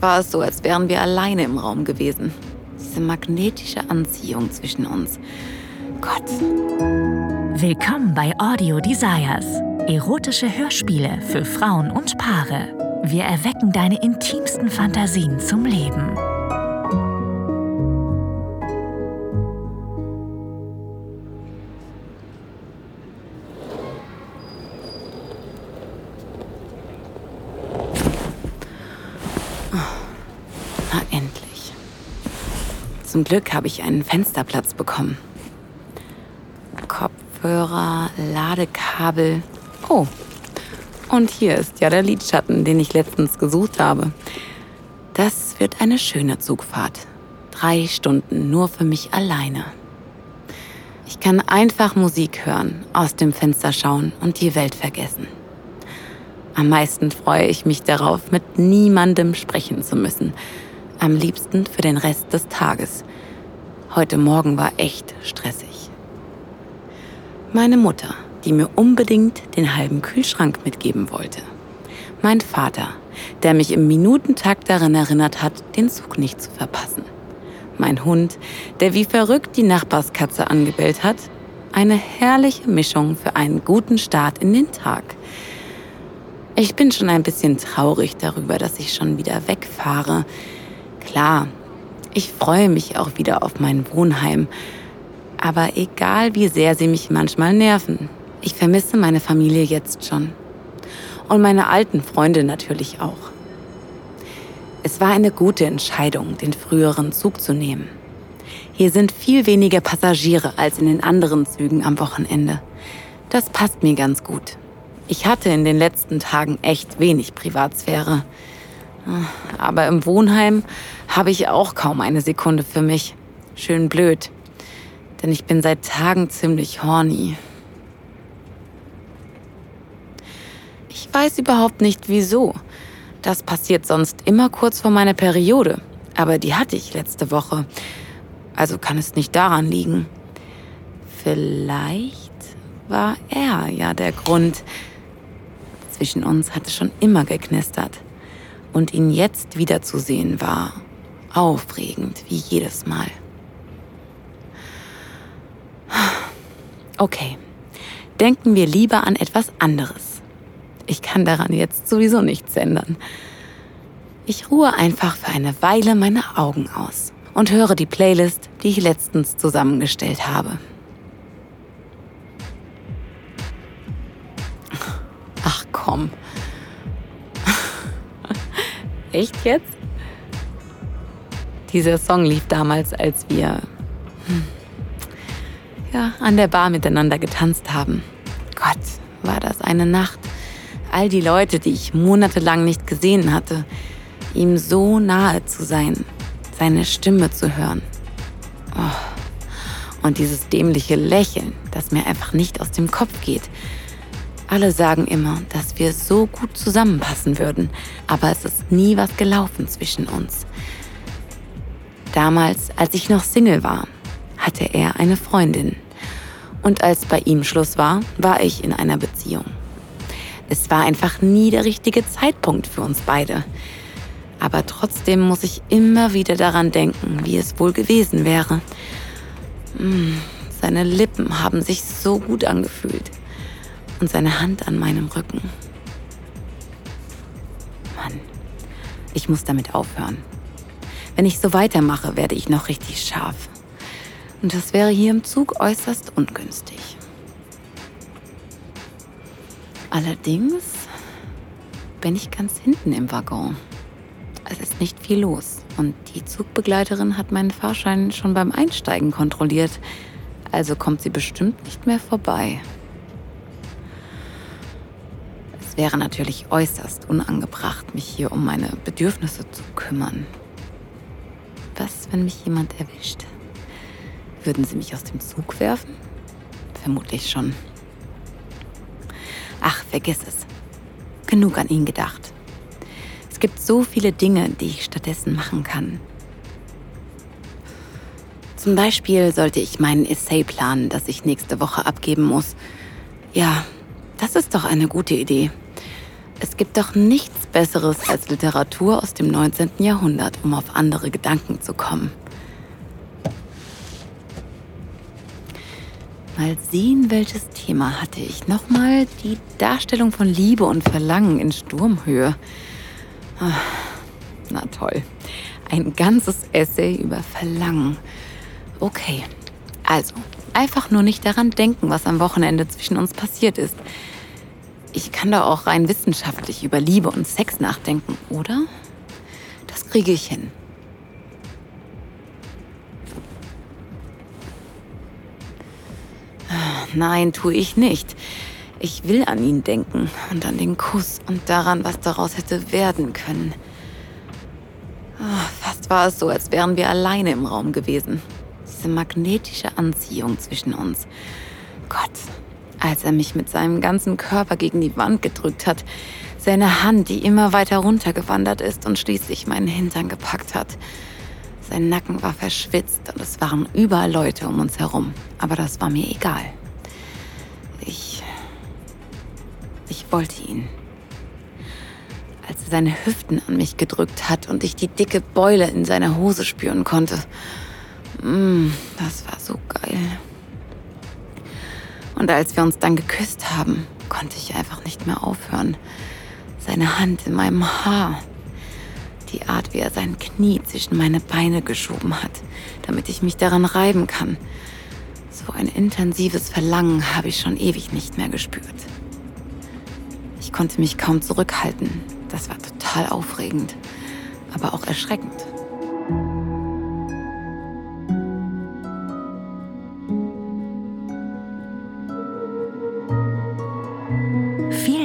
Erst war es so, als wären wir alleine im Raum gewesen. Diese magnetische Anziehung zwischen uns. Gott. Willkommen bei Audio Desires. Erotische Hörspiele für Frauen und Paare. Wir erwecken deine intimsten Fantasien zum Leben. Na endlich. Zum Glück habe ich einen Fensterplatz bekommen. Kopfhörer, Ladekabel. Oh, und hier ist ja der Lidschatten, den ich letztens gesucht habe. Das wird eine schöne Zugfahrt. Drei Stunden nur für mich alleine. Ich kann einfach Musik hören, aus dem Fenster schauen und die Welt vergessen. Am meisten freue ich mich darauf, mit niemandem sprechen zu müssen. Am liebsten für den Rest des Tages. Heute Morgen war echt stressig. Meine Mutter, die mir unbedingt den halben Kühlschrank mitgeben wollte. Mein Vater, der mich im Minutentakt daran erinnert hat, den Zug nicht zu verpassen. Mein Hund, der wie verrückt die Nachbarskatze angebellt hat. Eine herrliche Mischung für einen guten Start in den Tag. Ich bin schon ein bisschen traurig darüber, dass ich schon wieder wegfahre. Klar, ich freue mich auch wieder auf mein Wohnheim. Aber egal wie sehr sie mich manchmal nerven, ich vermisse meine Familie jetzt schon. Und meine alten Freunde natürlich auch. Es war eine gute Entscheidung, den früheren Zug zu nehmen. Hier sind viel weniger Passagiere als in den anderen Zügen am Wochenende. Das passt mir ganz gut. Ich hatte in den letzten Tagen echt wenig Privatsphäre. Aber im Wohnheim habe ich auch kaum eine Sekunde für mich. Schön blöd. Denn ich bin seit Tagen ziemlich horny. Ich weiß überhaupt nicht wieso. Das passiert sonst immer kurz vor meiner Periode. Aber die hatte ich letzte Woche. Also kann es nicht daran liegen. Vielleicht war er ja der Grund, zwischen uns hatte schon immer geknistert. Und ihn jetzt wiederzusehen war aufregend wie jedes Mal. Okay, denken wir lieber an etwas anderes. Ich kann daran jetzt sowieso nichts ändern. Ich ruhe einfach für eine Weile meine Augen aus und höre die Playlist, die ich letztens zusammengestellt habe. Komm. Echt jetzt? Dieser Song lief damals, als wir hm, ja, an der Bar miteinander getanzt haben. Gott, war das eine Nacht. All die Leute, die ich monatelang nicht gesehen hatte, ihm so nahe zu sein, seine Stimme zu hören. Oh. Und dieses dämliche Lächeln, das mir einfach nicht aus dem Kopf geht, alle sagen immer, dass wir so gut zusammenpassen würden, aber es ist nie was gelaufen zwischen uns. Damals, als ich noch Single war, hatte er eine Freundin. Und als bei ihm Schluss war, war ich in einer Beziehung. Es war einfach nie der richtige Zeitpunkt für uns beide. Aber trotzdem muss ich immer wieder daran denken, wie es wohl gewesen wäre. Hm, seine Lippen haben sich so gut angefühlt und seine Hand an meinem Rücken. Mann, ich muss damit aufhören. Wenn ich so weitermache, werde ich noch richtig scharf. Und das wäre hier im Zug äußerst ungünstig. Allerdings bin ich ganz hinten im Waggon. Es ist nicht viel los und die Zugbegleiterin hat meinen Fahrschein schon beim Einsteigen kontrolliert. Also kommt sie bestimmt nicht mehr vorbei. Wäre natürlich äußerst unangebracht, mich hier um meine Bedürfnisse zu kümmern. Was, wenn mich jemand erwischt? Würden sie mich aus dem Zug werfen? Vermutlich schon. Ach, vergiss es. Genug an ihn gedacht. Es gibt so viele Dinge, die ich stattdessen machen kann. Zum Beispiel sollte ich meinen Essay planen, das ich nächste Woche abgeben muss. Ja, das ist doch eine gute Idee. Es gibt doch nichts Besseres als Literatur aus dem 19. Jahrhundert, um auf andere Gedanken zu kommen. Mal sehen, welches Thema hatte ich. Nochmal die Darstellung von Liebe und Verlangen in Sturmhöhe. Ach, na toll. Ein ganzes Essay über Verlangen. Okay, also einfach nur nicht daran denken, was am Wochenende zwischen uns passiert ist. Ich kann da auch rein wissenschaftlich über Liebe und Sex nachdenken, oder? Das kriege ich hin. Nein, tue ich nicht. Ich will an ihn denken und an den Kuss und daran, was daraus hätte werden können. Oh, fast war es so, als wären wir alleine im Raum gewesen. Diese magnetische Anziehung zwischen uns. Gott, als er mich mit seinem ganzen Körper gegen die Wand gedrückt hat, seine Hand, die immer weiter runtergewandert ist und schließlich meinen Hintern gepackt hat. Sein Nacken war verschwitzt und es waren überall Leute um uns herum, aber das war mir egal. Ich. Ich wollte ihn. Als er seine Hüften an mich gedrückt hat und ich die dicke Beule in seiner Hose spüren konnte. Mm, das war so geil. Und als wir uns dann geküsst haben, konnte ich einfach nicht mehr aufhören. Seine Hand in meinem Haar. Die Art, wie er sein Knie zwischen meine Beine geschoben hat, damit ich mich daran reiben kann. So ein intensives Verlangen habe ich schon ewig nicht mehr gespürt. Ich konnte mich kaum zurückhalten. Das war total aufregend, aber auch erschreckend.